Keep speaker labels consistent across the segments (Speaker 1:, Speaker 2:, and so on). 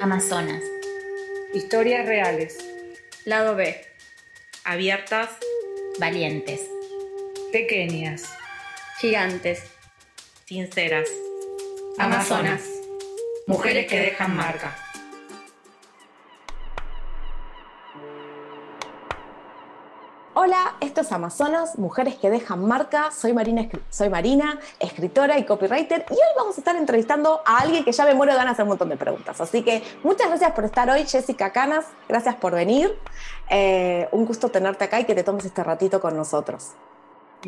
Speaker 1: Amazonas.
Speaker 2: Historias reales.
Speaker 3: Lado B. Abiertas.
Speaker 1: Valientes.
Speaker 2: Pequeñas.
Speaker 3: Gigantes. Sinceras.
Speaker 2: Amazonas. Mujeres que dejan marca.
Speaker 4: Esto es Amazonas, Mujeres que dejan marca. Soy Marina, soy Marina, escritora y copywriter, y hoy vamos a estar entrevistando a alguien que ya me muero de ganas de hacer un montón de preguntas. Así que muchas gracias por estar hoy, Jessica Canas. Gracias por venir. Eh, un gusto tenerte acá y que te tomes este ratito con nosotros.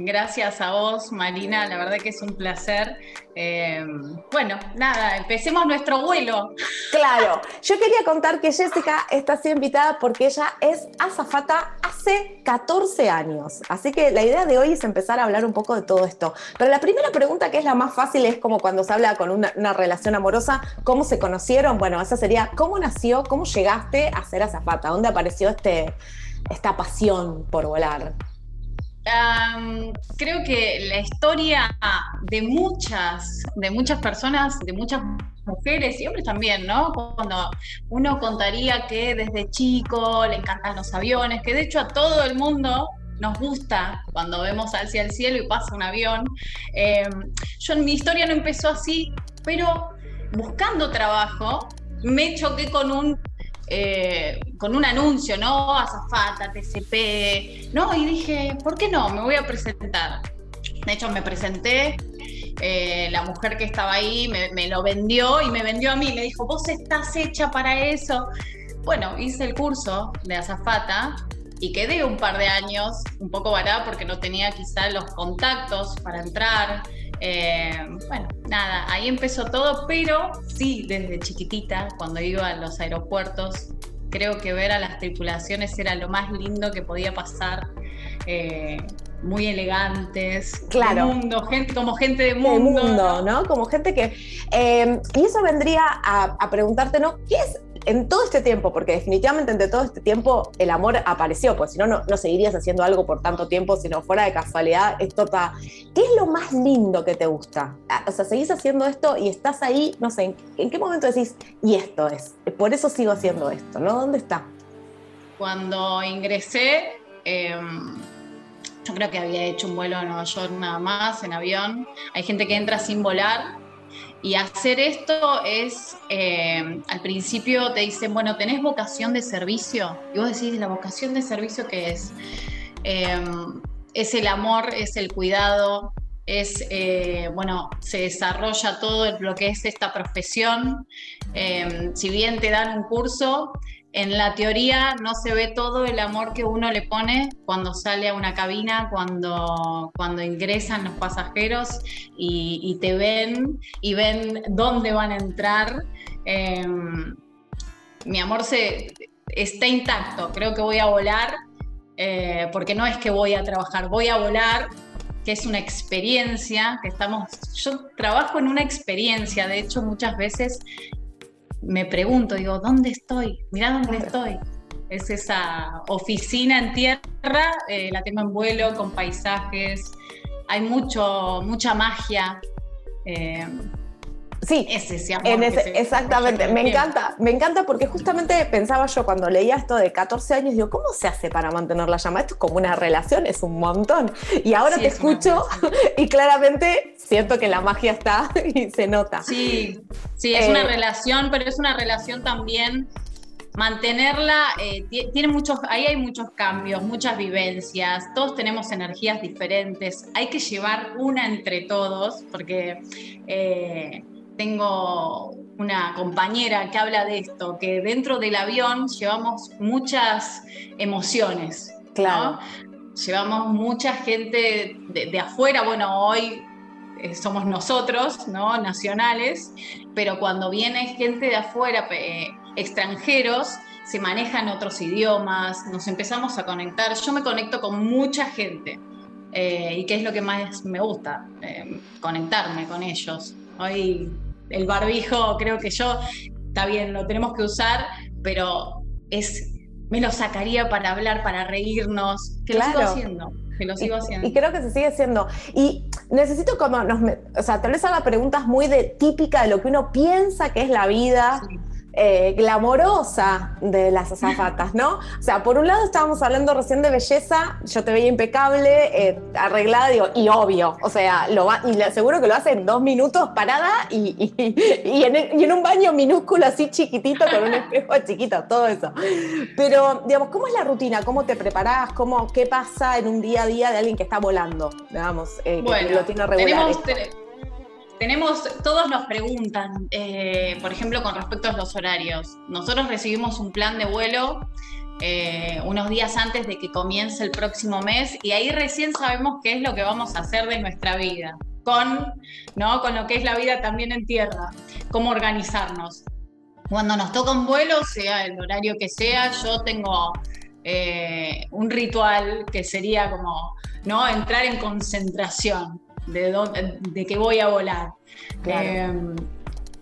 Speaker 5: Gracias a vos, Marina, la verdad que es un placer. Eh, bueno, nada, empecemos nuestro vuelo.
Speaker 4: Claro, yo quería contar que Jessica está así invitada porque ella es azafata hace 14 años. Así que la idea de hoy es empezar a hablar un poco de todo esto. Pero la primera pregunta, que es la más fácil, es como cuando se habla con una, una relación amorosa, ¿cómo se conocieron? Bueno, esa sería, ¿cómo nació, cómo llegaste a ser azafata? ¿Dónde apareció este, esta pasión por volar?
Speaker 5: Creo que la historia de muchas, de muchas personas, de muchas mujeres y hombres también, ¿no? Cuando uno contaría que desde chico le encantan los aviones, que de hecho a todo el mundo nos gusta cuando vemos hacia el cielo y pasa un avión. Em, yo en mi historia no empezó así, pero buscando trabajo me choqué con un eh, con un anuncio, ¿no? Azafata, TCP, ¿no? Y dije, ¿por qué no? Me voy a presentar. De hecho, me presenté, eh, la mujer que estaba ahí me, lo vendió y me vendió a mí, me dijo, vos estás hecha para eso. Bueno, hice el curso de azafata y quedé un par de años un poco varada porque no tenía quizá los contactos para entrar. Eh, bueno, nada, ahí empezó todo, pero sí, desde chiquitita, cuando iba a los aeropuertos, creo que ver a las tripulaciones era lo más lindo que podía pasar. Eh, muy elegantes,
Speaker 4: claro.
Speaker 5: mundo, gente, como gente de mundo.
Speaker 4: mundo, ¿no? Como gente que... Eh, y eso vendría a, a preguntarte, ¿no? ¿Qué es en todo este tiempo, porque definitivamente entre todo este tiempo el amor apareció, pues si no, no seguirías haciendo algo por tanto tiempo, sino fuera de casualidad, esto está... ¿Qué es lo más lindo que te gusta? Ah, o sea, seguís haciendo esto y estás ahí, no sé, ¿en, qué momento decís, y esto es? Por eso sigo haciendo esto, ¿no? ¿Dónde está?
Speaker 5: Cuando ingresé, em, yo creo que había hecho un vuelo a Nueva York nada más, en avión. Hay gente que entra sin volar y hacer esto es, eh, al principio te dicen, bueno, ¿tenés vocación de servicio? Y vos decís, ¿la vocación de servicio qué es? Em, es el amor, es el cuidado, es, eh, bueno, se desarrolla todo lo que es esta profesión. Em, si bien te dan un curso, en la teoría no se ve todo el amor que uno le pone cuando sale a una cabina, cuando, cuando ingresan los pasajeros y, te ven y ven dónde van a entrar. Em, mi amor se, está intacto, creo que voy a volar, eh, porque no es que voy a trabajar, voy a volar que es una experiencia, que estamos, yo trabajo en una experiencia, de hecho muchas veces me pregunto, digo, ¿dónde estoy? Mirá dónde estoy. Es esa oficina en tierra, eh, la tengo en vuelo con paisajes, hay mucho, mucha magia.
Speaker 4: Eh, sí, ese, en exactamente, me encanta, me encanta porque justamente pensaba yo cuando leía esto de 14 años, digo, ¿cómo se hace para mantener la llama? Esto es como una relación, es un montón. Y ahora te escucho y claramente siento que la magia está y se nota.
Speaker 5: Sí, sí, es una eh, relación, pero es una relación también mantenerla, eh, tiene muchos, ahí hay muchos cambios, muchas vivencias, todos tenemos energías diferentes, hay que llevar una entre todos, porque eh, tengo una compañera que habla de esto, que dentro del avión llevamos muchas emociones. Claro. Llevamos mucha gente de, de afuera, bueno, hoy eh, somos nosotros, ¿no? Nacionales, pero cuando viene gente de afuera, extranjeros, se manejan otros idiomas, nos empezamos a conectar. Yo me conecto con mucha gente. Eh, y qué es lo que más me gusta, eh, conectarme con ellos. Hoy el barbijo creo que yo, está bien, lo tenemos que usar, pero es, me lo sacaría para hablar, para reírnos, que lo sigo haciendo que lo sigo haciendo.
Speaker 4: Y, creo que se sigue haciendo. Y necesito como, nos, o sea, tal vez haga preguntas muy de, típica de lo que uno piensa que es la vida. Eh, glamorosa de las azafatas, ¿no? O sea, por un lado estábamos hablando recién de belleza, yo te veía impecable, eh, arreglada, digo, y obvio, o sea, lo va, y seguro que lo hace en dos minutos parada y, en, un baño minúsculo así chiquitito con un espejo chiquito, todo eso. Pero, digamos, ¿cómo es la rutina? ¿Cómo te preparás? ¿Cómo, ¿Qué pasa en un día a día de alguien que está volando, digamos, eh, que lo tiene regular?
Speaker 5: Tenemos, todos nos preguntan, eh, por ejemplo, con respecto a los horarios. Nosotros recibimos un plan de vuelo eh, unos días antes de que comience el próximo mes y ahí recién sabemos qué es lo que vamos a hacer de nuestra vida, con, ¿no? con lo que es la vida también en tierra, cómo organizarnos. Cuando nos toca un vuelo, sea el horario que sea, yo tengo eh, un ritual que sería como ¿no? entrar en concentración de, de que voy a volar. Em,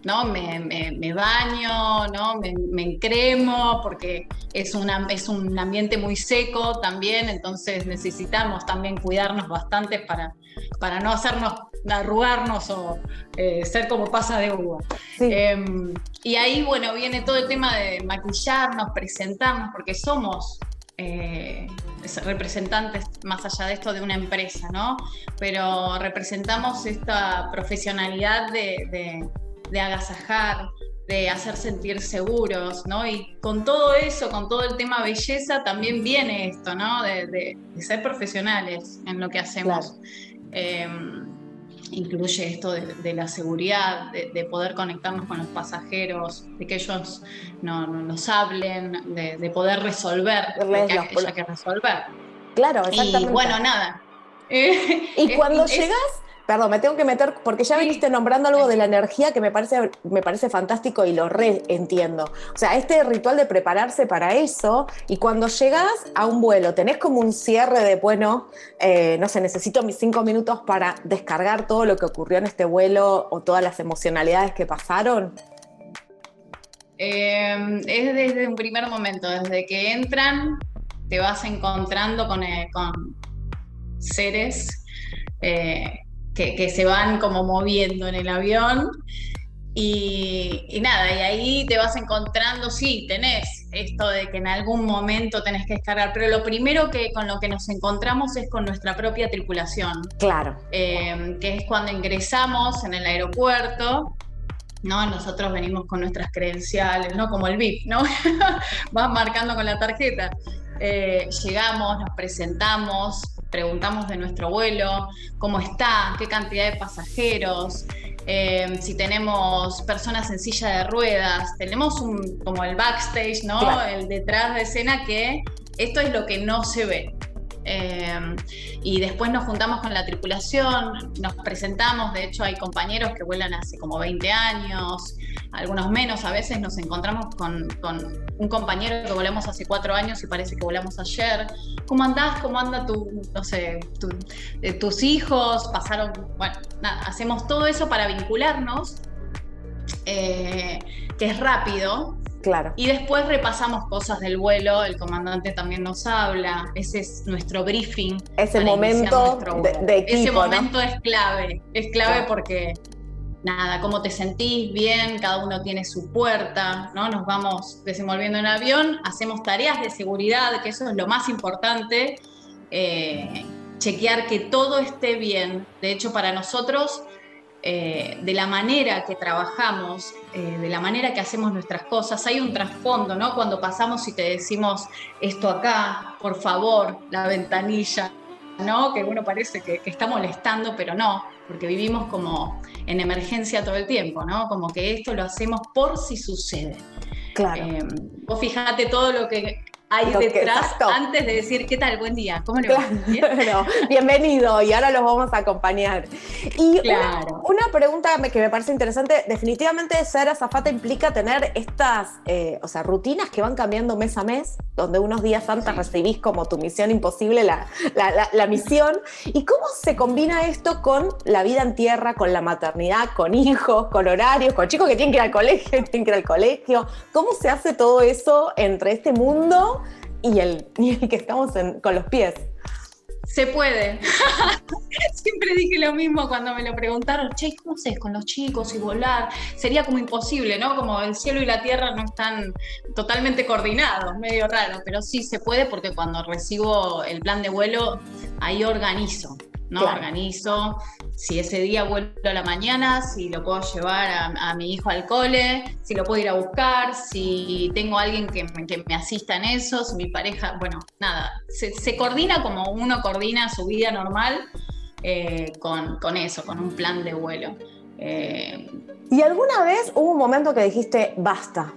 Speaker 5: ¿no? Me, baño, ¿no? Me, encremo, porque es, una, es un ambiente muy seco también, entonces necesitamos también cuidarnos bastante para, para no hacernos arrugarnos o eh, ser como pasa de uva. Em, y ahí, bueno, viene todo el tema de maquillarnos, presentarnos, porque somos eh, representantes, más allá de esto, de una empresa, ¿no? Pero representamos esta profesionalidad de, agasajar, de hacer sentir seguros, ¿no? Y con todo eso, con todo el tema belleza, también viene esto, ¿no? De, ser profesionales en lo que hacemos. Em, incluye esto de, la seguridad, de, poder conectarnos con los pasajeros, de que ellos no, nos hablen, de, poder resolver lo que haya que resolver.
Speaker 4: Claro, exactamente.
Speaker 5: Y bueno, nada.
Speaker 4: y cuando llegas, Perdón, me tengo que meter, porque ya viniste nombrando algo de la energía que me parece, me parece fantástico y lo reentiendo. O sea, este ritual de prepararse para eso, y cuando llegas a un vuelo, tenés como un cierre de, bueno, eh, no sé, necesito mis cinco minutos para descargar todo lo que ocurrió en este vuelo o todas las emocionalidades que pasaron.
Speaker 5: Em, es desde un primer momento, desde que entran, te vas encontrando con, eh, con seres eh, que, se van como moviendo en el avión. Y, nada, y ahí te vas encontrando, sí, tenés esto de que en algún momento tenés que descargar, pero lo primero que con lo que nos encontramos es con nuestra propia tripulación.
Speaker 4: Claro.
Speaker 5: Eh, que es cuando ingresamos en el aeropuerto, ¿no? Nosotros venimos con nuestras credenciales, ¿no? Como el VIP, ¿no? Vas marcando con la tarjeta. Eh, llegamos, nos presentamos, preguntamos de nuestro vuelo, cómo está, qué cantidad de pasajeros, eh, si tenemos personas en silla de ruedas, tenemos un, como el backstage, ¿no? El detrás de escena que esto es lo que no se ve. Eh, y después nos juntamos con la tripulación, nos presentamos, de hecho hay compañeros que vuelan hace como 20 años, algunos menos, a veces nos encontramos con, un compañero que volamos hace cuatro años y parece que volamos ayer. ¿Cómo andás? ¿Cómo anda tu, no sé, eh, tus hijos? Pasaron, bueno, hacemos todo eso para vincularnos, eh, que es rápido,
Speaker 4: y
Speaker 5: después repasamos cosas del vuelo, el comandante también nos habla, ese es nuestro briefing.
Speaker 4: Ese momento de, equipo,
Speaker 5: Ese momento es clave, es clave porque nada, cómo te sentís bien, cada uno tiene su puerta, ¿no? Nos vamos desenvolviendo en avión, hacemos tareas de seguridad, que eso es lo más importante, eh, chequear que todo esté bien. De hecho, para nosotros eh, de la manera que trabajamos, eh, de la manera que hacemos nuestras cosas. Hay un trasfondo, ¿no? Cuando pasamos y te decimos esto acá, por favor, la ventanilla, ¿no? Que uno parece que, está molestando, pero no, porque vivimos como en emergencia todo el tiempo, ¿no? Como que esto lo hacemos por si sucede.
Speaker 4: Claro.
Speaker 5: Eh, vos fijate todo lo que hay detrás antes de decir qué tal, buen día, ¿cómo le va?
Speaker 4: bienvenido y ahora los vamos a acompañar. Y una, pregunta que me parece interesante, definitivamente ser azafata implica tener estas, eh, o sea, rutinas que van cambiando mes a mes, donde unos días antes recibís como tu misión imposible la, la, misión. ¿Y cómo se combina esto con la vida en tierra, con la maternidad, con hijos, con horarios, con chicos que tienen que ir al colegio, tienen que ir al colegio? ¿Cómo se hace todo eso entre este mundo? y el, que estamos con los pies.
Speaker 5: se puede. Siempre dije lo mismo cuando me lo preguntaron, che, ¿cómo haces con los chicos y volar? Sería como imposible, ¿no? Como el cielo y la tierra no están totalmente coordinados, medio raro, pero sí se puede porque cuando recibo el plan de vuelo, ahí organizo. ¿No? Organizo si ese día vuelvo a la mañana, si lo puedo llevar a, mi hijo al cole, si lo puedo ir a buscar, si tengo alguien que, me asista en eso, si mi pareja, bueno, nada, se, coordina como uno coordina su vida normal eh, con, eso, con un plan de vuelo.
Speaker 4: Eh, ¿Y alguna vez hubo un momento que dijiste, basta,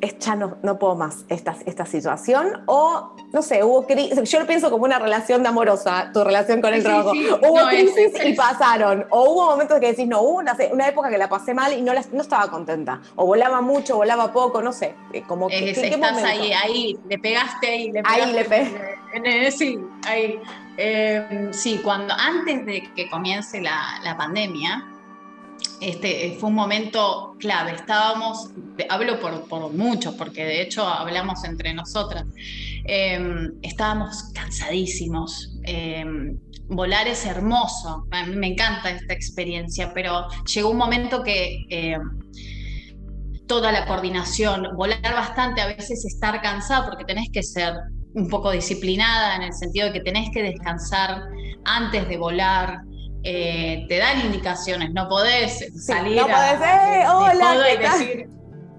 Speaker 4: ya no, no puedo más esta, esta situación, o no sé, hubo crisis, yo lo pienso como una relación de amorosa, tu relación con el trabajo, hubo crisis y pasaron, o hubo momentos que decís, no, hubo una, una, época que la pasé mal y no, no estaba contenta, o volaba mucho, volaba poco, no sé, eh, como
Speaker 5: que... estás ahí, ahí, le pegaste y le
Speaker 4: pegaste. Ahí le pegaste.
Speaker 5: Sí, ahí. Eh, sí, cuando, antes de que comience la, la pandemia, este, eh, fue un momento clave. Estábamos, hablo por, muchos, porque de hecho hablamos entre nosotras, em, estábamos cansadísimos. Em, volar es hermoso, a mí me encanta esta experiencia, pero llegó un momento que em, toda la coordinación, volar bastante, a veces estar cansado, porque tenés que ser un poco disciplinada en el sentido de que tenés que descansar antes de volar, eh, te dan indicaciones, no podés salir
Speaker 4: no podés, eh, hola, y decir,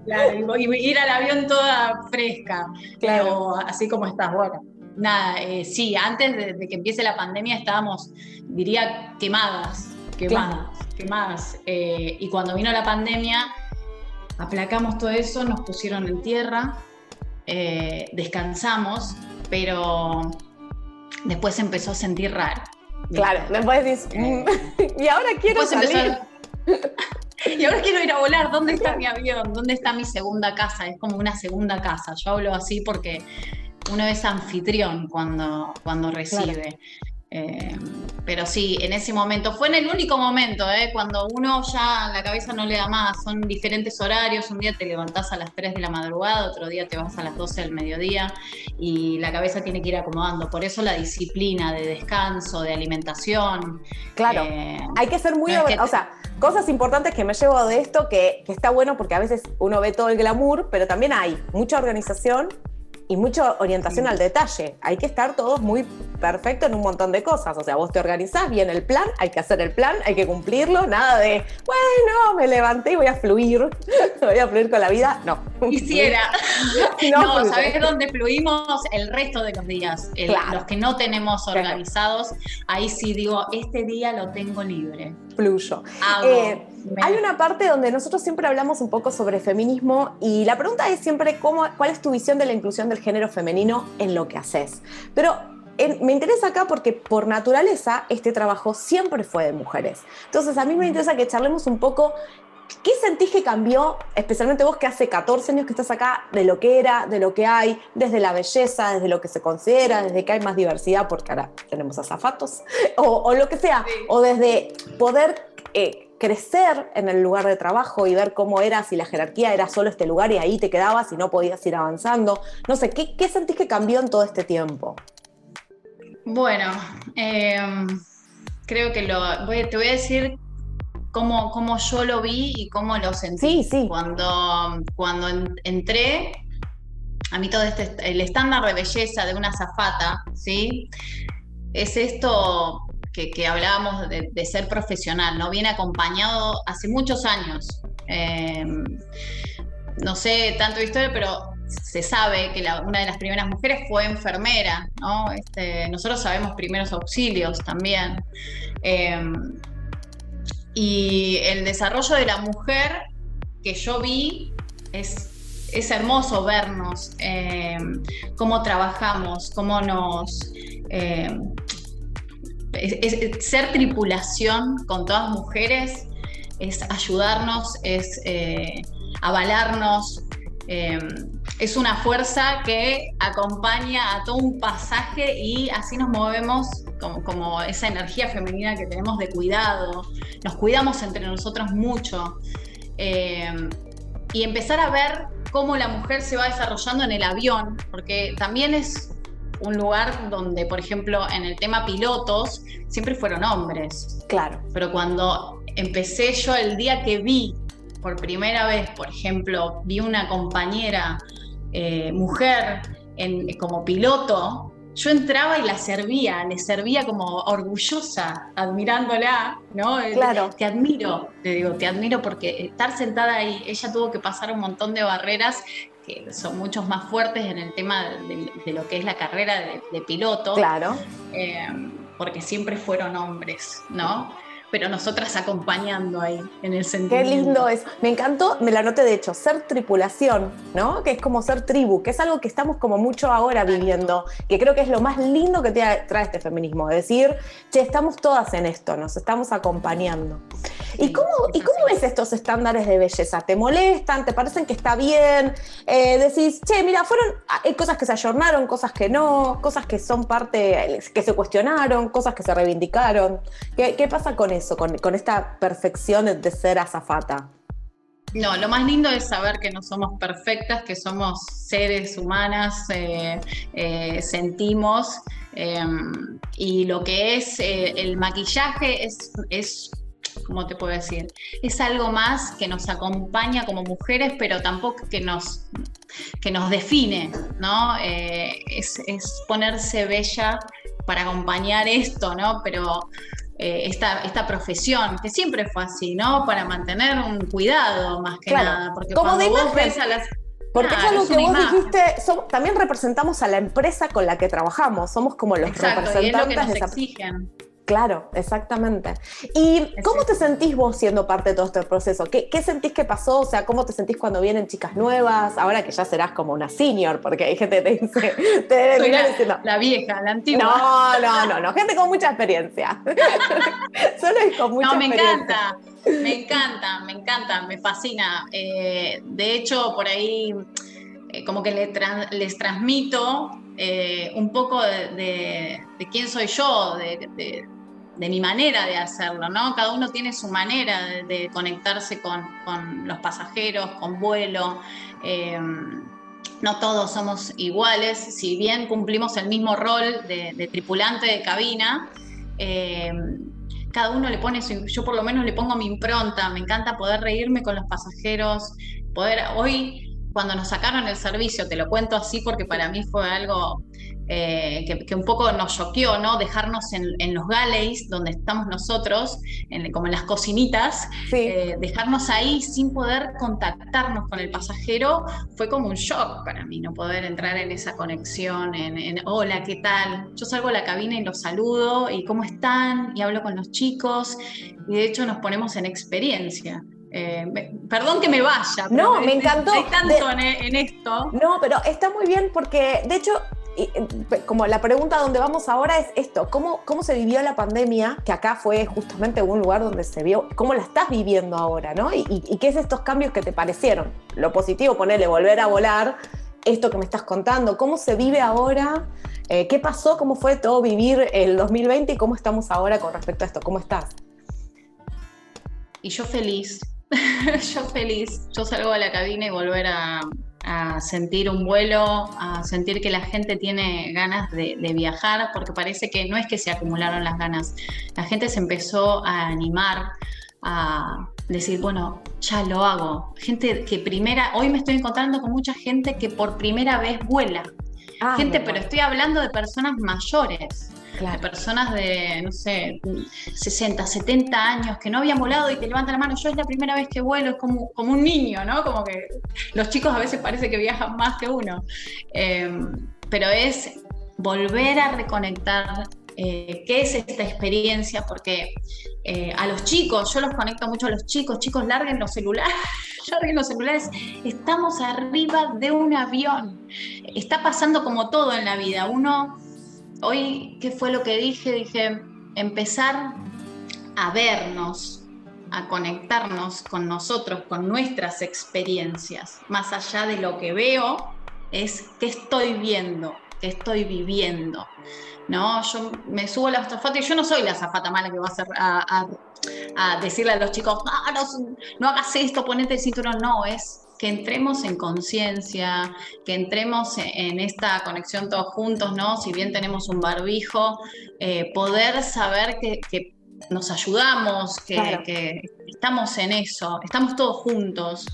Speaker 5: claro, y ir al avión toda fresca, claro. así como estás, bueno. Nada, eh, sí, antes de, que empiece la pandemia estábamos, diría, quemadas, quemadas, quemadas. y cuando vino la pandemia, aplacamos todo eso, nos pusieron en tierra, descansamos, pero después empezó a sentir raro.
Speaker 4: Claro, después dices, mm, y ahora quiero salir.
Speaker 5: y ahora quiero ir a volar, ¿dónde está mi avión? ¿Dónde está mi segunda casa? Es como una segunda casa. Yo hablo así porque uno es anfitrión cuando, cuando recibe. Eh, pero sí, en ese momento, fue en el único momento, eh, cuando uno ya la cabeza no le da más, son diferentes horarios, un día te levantás a las 3 de la madrugada, otro día te vas a las 12 del mediodía y la cabeza tiene que ir acomodando. Por eso la disciplina de descanso, de alimentación.
Speaker 4: Claro, eh, hay que ser muy... o sea, cosas importantes que me llevo de esto, que, que está bueno porque a veces uno ve todo el glamour, pero también hay mucha organización y mucha orientación al detalle. Hay que estar todos muy perfectos en un montón de cosas. O sea, vos te organizás bien el plan, hay que hacer el plan, hay que cumplirlo. Nada de, bueno, me levanté y voy a fluir, voy a fluir con la vida. No.
Speaker 5: Quisiera. no, ¿sabés dónde fluimos el resto de los días? Los que no tenemos organizados, ahí sí digo, este día lo tengo libre.
Speaker 4: Fluyo. Eh, hay una parte donde nosotros siempre hablamos un poco sobre feminismo y la pregunta es siempre cómo, cuál es tu visión de la inclusión del género femenino en lo que haces. Pero me interesa acá porque por naturaleza este trabajo siempre fue de mujeres. Entonces a mí me interesa que charlemos un poco ¿Qué sentís que cambió, especialmente vos que hace 14 años que estás acá, de lo que era, de lo que hay, desde la belleza, desde lo que se considera, desde que hay más diversidad, porque ahora tenemos azafatos, o, o lo que sea, o desde poder eh, crecer en el lugar de trabajo y ver cómo eras si la jerarquía era solo este lugar y ahí te quedabas y no podías ir avanzando. No sé, ¿qué, qué sentís que cambió en todo este tiempo?
Speaker 5: Bueno, em, creo que lo, te voy a decir cómo, cómo, yo lo vi y cómo lo sentí.
Speaker 4: Sí, sí.
Speaker 5: Cuando, cuando entré, a mí todo este, el estándar de belleza de una zafata, ¿sí? Es esto que, hablábamos de, ser profesional, ¿no? Viene acompañado hace muchos años. Eh, no sé tanto de historia, pero se sabe que una de las primeras mujeres fue enfermera, ¿no? Este, nosotros sabemos primeros auxilios también. Eh, y el desarrollo de la mujer que yo vi es, es hermoso vernos, eh, cómo trabajamos, cómo nos ser tripulación con todas mujeres es ayudarnos, es eh, avalarnos, em, es una fuerza que acompaña a todo un pasaje y así nos movemos como, esa energía femenina que tenemos de cuidado, nos cuidamos entre nosotros mucho. Em, y empezar a ver cómo la mujer se va desarrollando en el avión, porque también es un lugar donde, por ejemplo, en el tema pilotos, siempre fueron hombres.
Speaker 4: Claro.
Speaker 5: Pero cuando empecé yo, el día que vi por primera vez, por ejemplo, vi una compañera eh, mujer en, como piloto, yo entraba y la servía, le servía como orgullosa, admirándola, ¿no? Eh,
Speaker 4: claro.
Speaker 5: Te admiro, te digo, te admiro porque estar sentada ahí, ella tuvo que pasar un montón de barreras que son muchos más fuertes en el tema de, lo que es la carrera de, piloto.
Speaker 4: Claro.
Speaker 5: Eh, porque siempre fueron hombres, ¿no? Pero nosotras acompañando ahí en el sentido.
Speaker 4: Qué lindo es. Me encantó, me la noté de hecho, ser tripulación, ¿no? Que es como ser tribu, que es algo que estamos como mucho ahora viviendo, que creo que es lo más lindo que trae este feminismo, decir, che, estamos todas en esto, nos estamos acompañando. ¿Y cómo, ¿y cómo ves estos estándares de belleza? ¿Te molestan? ¿Te parecen que está bien? Eh, decís, che, mira, fueron, hay cosas que se ayornaron, cosas que no, cosas que son parte, que se cuestionaron, cosas que se reivindicaron. ¿Qué, qué pasa con eso? Con, esta perfección de ser azafata?
Speaker 5: No, lo más lindo es saber que no somos perfectas, que somos seres humanas, eh, eh, sentimos, em, y lo que es eh, el maquillaje es, es, ¿cómo te puedo decir? Es algo más que nos acompaña como mujeres, pero tampoco que nos, que nos define, ¿no? Es, es, ponerse bella para acompañar esto, ¿no? Pero eh, esta, esta profesión, que siempre fue así, ¿no? Para mantener un cuidado más que nada. Porque
Speaker 4: Como cuando vos ves a las. Porque es algo que vos dijiste, también representamos a la empresa con la que trabajamos, somos como los representantes
Speaker 5: de esa... exigen.
Speaker 4: Claro, exactamente. ¿Y cómo te sentís vos siendo parte de todo este proceso? ¿Qué, sentís que pasó? O sea, ¿cómo te sentís cuando vienen chicas nuevas? Ahora que ya serás como una senior, porque hay gente que te dice, te debe
Speaker 5: la, diciendo, la vieja, la antigua.
Speaker 4: No, no, no, no, gente con mucha experiencia. Solo es con mucha
Speaker 5: no, me
Speaker 4: encanta.
Speaker 5: Me encanta, me encanta, me fascina. Eh, de hecho, por ahí eh, como que les transmito eh, un poco de, quién soy yo, de, de mi manera de hacerlo, ¿no? Cada uno tiene su manera de, conectarse con, los pasajeros, con vuelo. Em, no todos somos iguales, si bien cumplimos el mismo rol de, tripulante de cabina, em, cada uno le pone su, yo por lo menos le pongo mi impronta, me encanta poder reírme con los pasajeros, poder, hoy cuando nos sacaron el servicio, te lo cuento así porque para mí fue algo eh, que, un poco nos choqueó, ¿no? Dejarnos en, los galleys, donde estamos nosotros, como en las cocinitas, eh, dejarnos ahí sin poder contactarnos con el pasajero, fue como un shock para mí, no poder entrar en esa conexión, en, hola, ¿qué tal? Yo salgo a la cabina y los saludo, y cómo están, y hablo con los chicos, y de hecho nos ponemos en experiencia. Eh, perdón que me vaya.
Speaker 4: no, me encantó.
Speaker 5: Hay tanto en, esto.
Speaker 4: No, pero está muy bien porque, de hecho, como la pregunta donde vamos ahora es esto, ¿cómo, ¿cómo se vivió la pandemia? Que acá fue justamente un lugar donde se vio, ¿cómo la estás viviendo ahora? ¿no? ¿Y, qué es estos cambios que te parecieron? Lo positivo, ponerle volver a volar, esto que me estás contando, ¿cómo se vive ahora? Eh, ¿Qué pasó? ¿Cómo fue todo vivir el 2020 y cómo estamos ahora con respecto a esto? ¿Cómo estás?
Speaker 5: Y yo feliz, yo feliz, yo salgo de la cabina y volver a, sentir un vuelo, a sentir que la gente tiene ganas de, viajar, porque parece que no es que se acumularon las ganas, la gente se empezó a animar, a decir, bueno, ya lo hago. Gente que primera, hoy me estoy encontrando con mucha gente que por primera vez vuela. Ah, gente, pero estoy hablando de personas mayores de personas de, no sé, 60, 70 años que no habían volado y te levantan la mano, yo es la primera vez que vuelo, es como, como un niño, ¿no? Como que los chicos a veces parece que viajan más que uno. Em, pero es volver a reconectar eh, qué es esta experiencia, porque eh, a los chicos, yo los conecto mucho a los chicos, chicos, larguen los celulares, larguen los celulares, estamos arriba de un avión, está pasando como todo en la vida, uno hoy, ¿qué fue lo que dije? Dije, empezar a vernos, a conectarnos con nosotros, con nuestras experiencias, más allá de lo que veo, es qué estoy viendo, qué estoy viviendo. ¿no? Yo me subo a la azafata y yo no soy la azafata mala que va a, a, decirle a los chicos, no, no, hagas esto, ponete el cinturón. No, es que entremos en conciencia, que entremos en esta conexión todos juntos, ¿no? Si bien tenemos un barbijo, eh, poder saber que, nos ayudamos, que, estamos en eso, estamos todos juntos.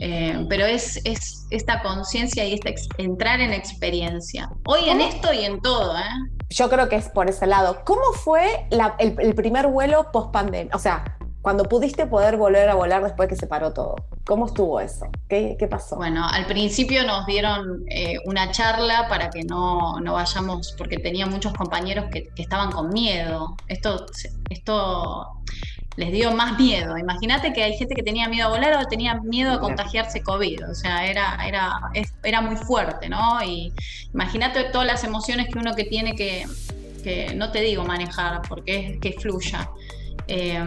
Speaker 5: Eh, pero es, es esta conciencia y este entrar en experiencia. Hoy en esto y en todo, ¿eh?
Speaker 4: Yo creo que es por ese lado. ¿Cómo fue el, el, primer vuelo post pandemia? O sea, cuando pudiste poder volver a volar después que se paró todo. ¿Cómo estuvo eso? ¿Qué, pasó?
Speaker 5: Bueno, al principio nos dieron eh, una charla para que no, vayamos, porque tenía muchos compañeros que, estaban con miedo. Esto, esto les dio más miedo. Imagínate que hay gente que tenía miedo a volar o tenía miedo a contagiarse COVID. O sea, era, era, era muy fuerte, ¿no? Y imagínate todas las emociones que uno que tiene que, que no te digo manejar, porque es que fluya. Eh,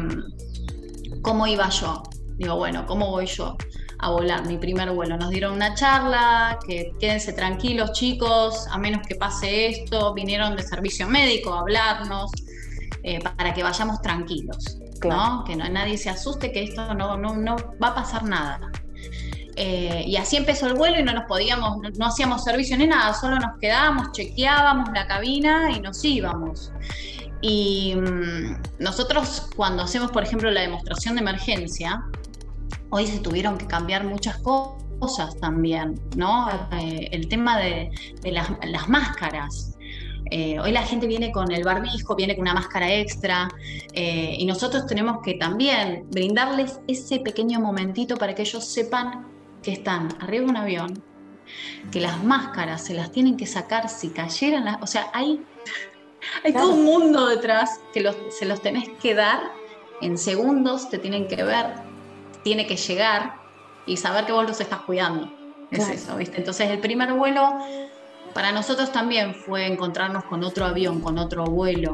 Speaker 5: ¿Cómo iba yo? Digo, bueno, ¿cómo voy yo a volar mi primer vuelo? Nos dieron una charla, que quédense tranquilos chicos, a menos que pase esto, vinieron de servicio médico a hablarnos, eh, para que vayamos tranquilos, ¿no? Que nadie se asuste, que esto no, no, no va a pasar nada. Eh, y así empezó el vuelo y no nos podíamos, no, hacíamos servicio ni nada, solo nos quedábamos, chequeábamos la cabina y nos íbamos. Y mm, nosotros cuando hacemos, por ejemplo, la demostración de emergencia, hoy se tuvieron que cambiar muchas cosas también, ¿no? Eh, el tema de, las, máscaras. Eh, hoy la gente viene con el barbijo, viene con una máscara extra eh, y nosotros tenemos que también brindarles ese pequeño momentito para que ellos sepan que están arriba de un avión, que las máscaras se las tienen que sacar si cayeran, o sea, hay hay todo un mundo detrás que se los tenés que dar en segundos, te tienen que ver, tiene que llegar y saber que vos los estás cuidando. Es eso, ¿viste? Entonces el primer vuelo para nosotros también fue encontrarnos con otro avión, con otro vuelo.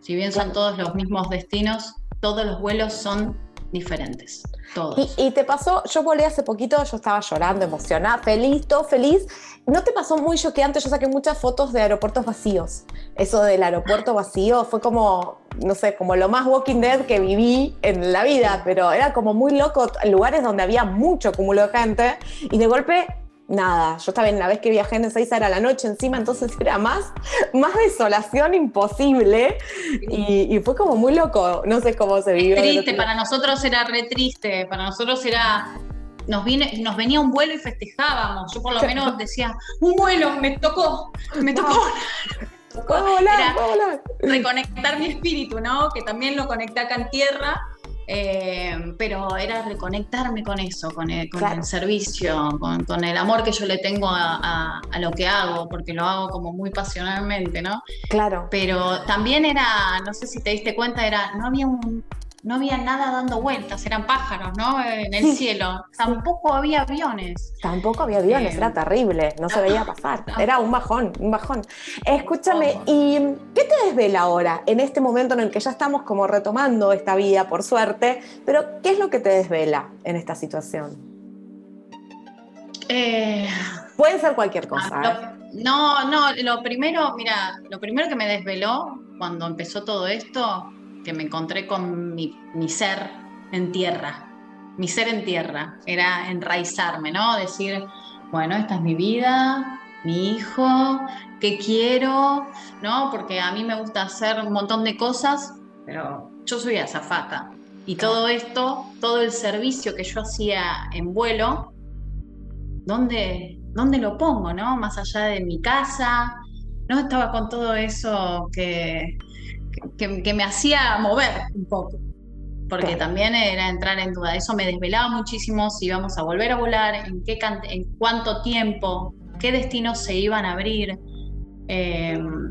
Speaker 5: Si bien son todos los mismos destinos, todos los vuelos son diferentes. Todos.
Speaker 4: Y, te pasó, yo volé hace poquito, yo estaba llorando, emocionada, feliz, todo feliz. ¿No te pasó muy choqueante? Yo saqué muchas fotos de aeropuertos vacíos. Eso del aeropuerto vacío fue como, no sé, como lo más Walking Dead que viví en la vida, pero era como muy loco, lugares donde había mucho cúmulo de gente y de golpe nada, yo estaba en la vez que viajé en Ezeiza era la noche encima, entonces era más, más desolación imposible y, fue como muy loco, no sé cómo se vivió.
Speaker 5: Triste, para nosotros era re triste, para nosotros era, nos, viene, nos venía un vuelo y festejábamos, yo por lo menos decía, un vuelo, me tocó, me tocó.
Speaker 4: volar, volar.
Speaker 5: Reconectar mi espíritu, ¿no? Que también lo conecté acá en tierra eh, pero era reconectarme con eso, con el, servicio, con, el amor que yo le tengo a, lo que hago, porque lo hago como muy pasionalmente, ¿no?
Speaker 4: Claro.
Speaker 5: Pero también era, no sé si te diste cuenta, era, no había un, no había nada dando vueltas, eran pájaros, ¿no? En el cielo. Tampoco había aviones.
Speaker 4: Tampoco había aviones, era terrible, no, se veía pasar. Era un bajón, un bajón. Escúchame, ¿y qué te desvela ahora, en este momento en el que ya estamos como retomando esta vida, por suerte? Pero, ¿qué es lo que te desvela en esta situación?
Speaker 5: Eh,
Speaker 4: Puede ser cualquier cosa.
Speaker 5: Ah, ¿eh? no, no, lo primero, mira, lo primero que me desveló cuando empezó todo esto que me encontré con mi, ser en tierra. Mi ser en tierra era enraizarme, ¿no? Decir, bueno, esta es mi vida, mi hijo, qué quiero, ¿no? Porque a mí me gusta hacer un montón de cosas, pero yo soy azafata. Y todo esto, todo el servicio que yo hacía en vuelo, ¿dónde, dónde lo pongo, no? Más allá de mi casa, ¿no? Estaba con todo eso que, que, me hacía mover un poco, porque también era entrar en duda. Eso me desvelaba muchísimo si íbamos a volver a volar, en, qué en cuánto tiempo, qué destinos se iban a abrir. Em,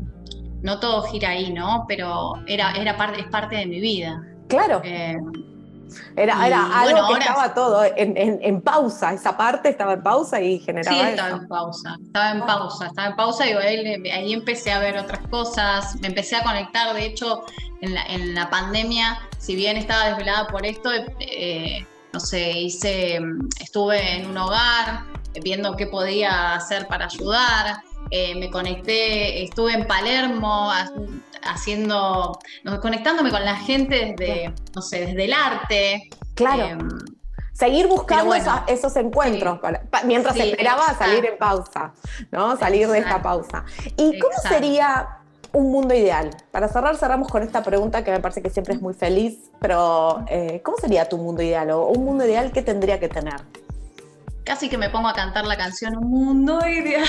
Speaker 5: no todo gira ahí, ¿no? Pero era, era parte, es parte de mi vida.
Speaker 4: Claro. Em, era, era algo que estaba todo en, pausa, esa parte estaba en pausa y generaba.
Speaker 5: Sí, estaba en pausa, estaba en pausa, estaba en pausa y ahí, empecé a ver otras cosas, me empecé a conectar, de hecho, en la, pandemia, si bien estaba desvelada por esto, eh, no sé, hice, estuve en un hogar viendo qué podía hacer para ayudar, eh, me conecté, estuve en Palermo haciendo, conectándome con la gente desde, no sé, desde el arte.
Speaker 4: Claro. Em, Seguir buscando
Speaker 5: bueno,
Speaker 4: esos encuentros
Speaker 5: sí.
Speaker 4: para- pa- mientras
Speaker 5: Sí,
Speaker 4: esperaba
Speaker 5: exacto.
Speaker 4: salir en pausa, ¿no? Salir de esta pausa. ¿Y cómo
Speaker 5: Exacto.
Speaker 4: sería un mundo ideal? Para cerrar, cerramos con esta pregunta que me parece que siempre es muy feliz, pero eh, ¿cómo sería tu mundo ideal? O un mundo ideal, ¿qué tendría que tener?
Speaker 5: Casi que me pongo a cantar la canción Un mundo ideal.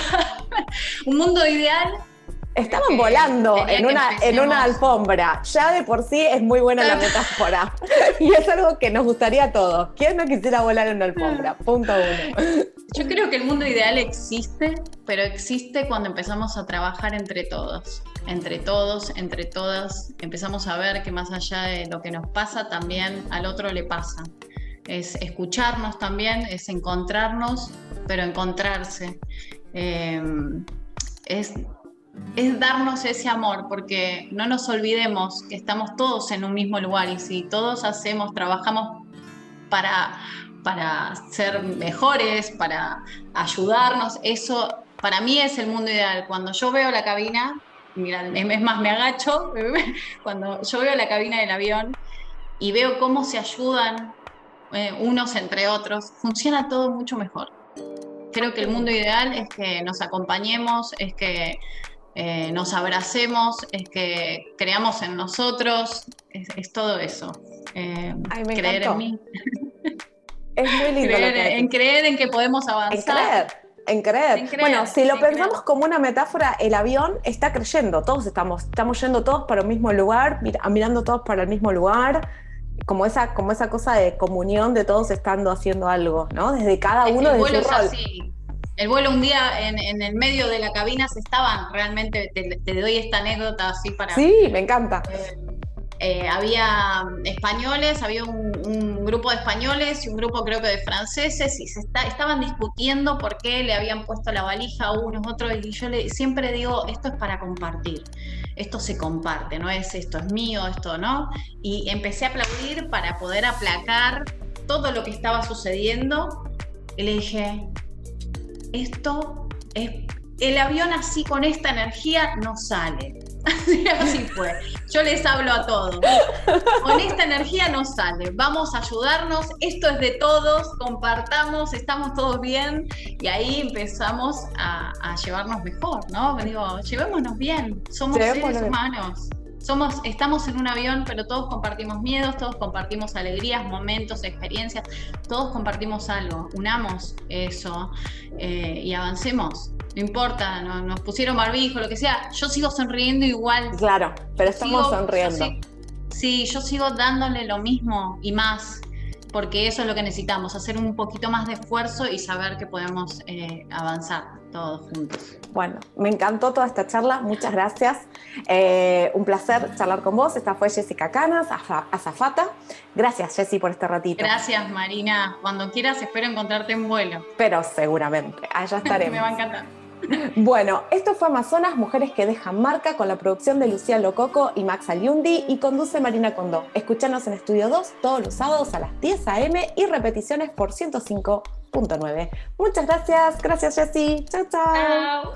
Speaker 5: Un mundo ideal.
Speaker 4: Estaban
Speaker 5: que
Speaker 4: volando en una, en una alfombra. Ya de por sí es muy buena la metáfora. y es algo que nos gustaría a todos. ¿Quién no quisiera volar en una alfombra? Punto uno.
Speaker 5: Yo creo que el mundo ideal existe, pero existe cuando empezamos a trabajar entre todos. Entre todos, entre todas, empezamos a ver que más allá de lo que nos pasa, también al otro le pasa. Es escucharnos también, es encontrarnos, pero encontrarse. Eh, es, es darnos ese amor, porque no nos olvidemos que estamos todos en un mismo lugar y si todos hacemos, trabajamos para, para ser mejores, para ayudarnos, eso para mí es el mundo ideal. Cuando yo veo la cabina, mira, es más, me agacho, cuando yo veo la cabina del avión y veo cómo se ayudan eh, unos entre otros, funciona todo mucho mejor. Creo que el mundo ideal es que nos acompañemos, es que eh, nos abracemos, es que creamos en nosotros, es, es todo eso. Eh,
Speaker 4: Ay, me
Speaker 5: creer
Speaker 4: encantó.
Speaker 5: en mí,
Speaker 4: Es muy lindo lo
Speaker 5: creer,
Speaker 4: que
Speaker 5: en creer en que podemos
Speaker 4: En
Speaker 5: avanzar.
Speaker 4: creer. En creer.
Speaker 5: En creer,
Speaker 4: Bueno, si lo
Speaker 5: en
Speaker 4: pensamos
Speaker 5: creer.
Speaker 4: como una metáfora, el avión está creyendo, todos estamos, estamos yendo todos para el mismo lugar, mir- mirando todos para el mismo lugar, como esa, como esa cosa de comunión de todos estando haciendo algo, ¿no? Desde cada uno
Speaker 5: el
Speaker 4: de
Speaker 5: vuelo
Speaker 4: su
Speaker 5: es
Speaker 4: rol.
Speaker 5: así. El vuelo un día en, en el medio de la cabina se estaban, realmente te, te doy esta anécdota así para...
Speaker 4: Sí, me encanta.
Speaker 5: Eh, había españoles, había un, un grupo de españoles y un grupo creo que de franceses y se está- estaban discutiendo por qué le habían puesto la valija a unos otros y yo le, siempre digo, esto es para compartir, esto se comparte, no es esto es mío, esto no. Y empecé a aplaudir para poder aplacar todo lo que estaba sucediendo y le dije, esto es, el avión así con esta energía no sale. Así, fue. Yo les hablo a todos. Con esta energía no sale. Vamos a ayudarnos. Esto es de todos. Compartamos. Estamos todos bien. Y ahí empezamos a, a llevarnos mejor, ¿no? Digo, llevémonos bien. Somos
Speaker 4: Llevémonos
Speaker 5: seres humanos. Somos, estamos en un avión, pero todos compartimos miedos, todos compartimos alegrías, momentos, experiencias, todos compartimos algo. Unamos eso eh, y avancemos. No importa, no- nos pusieron barbijo, lo que sea. Yo sigo sonriendo igual.
Speaker 4: Claro, pero estamos
Speaker 5: Sigo- yo
Speaker 4: sonriendo.
Speaker 5: sí- yo sigo dándole lo mismo y más, porque eso es lo que necesitamos, hacer un poquito más de esfuerzo y saber que podemos eh, avanzar todos juntos.
Speaker 4: Bueno, me encantó toda esta charla, muchas gracias. Eh, un placer charlar con vos. Esta fue Jessica Canas, aza- azafata. Gracias, Jessy, por este ratito.
Speaker 5: Gracias, Marina. Cuando quieras, espero encontrarte en vuelo.
Speaker 4: Pero seguramente, allá estaremos.
Speaker 5: Me va a encantar.
Speaker 4: Bueno, esto fue Amazonas, Mujeres que dejan marca, con la producción de Lucía Lococo y Max Aliundi y conduce Marina Condó. Escuchanos en Estudio 2 todos los sábados a las 10 a.m. y repeticiones por 105.9. Muchas gracias, gracias Jessy. Chao,
Speaker 5: chao.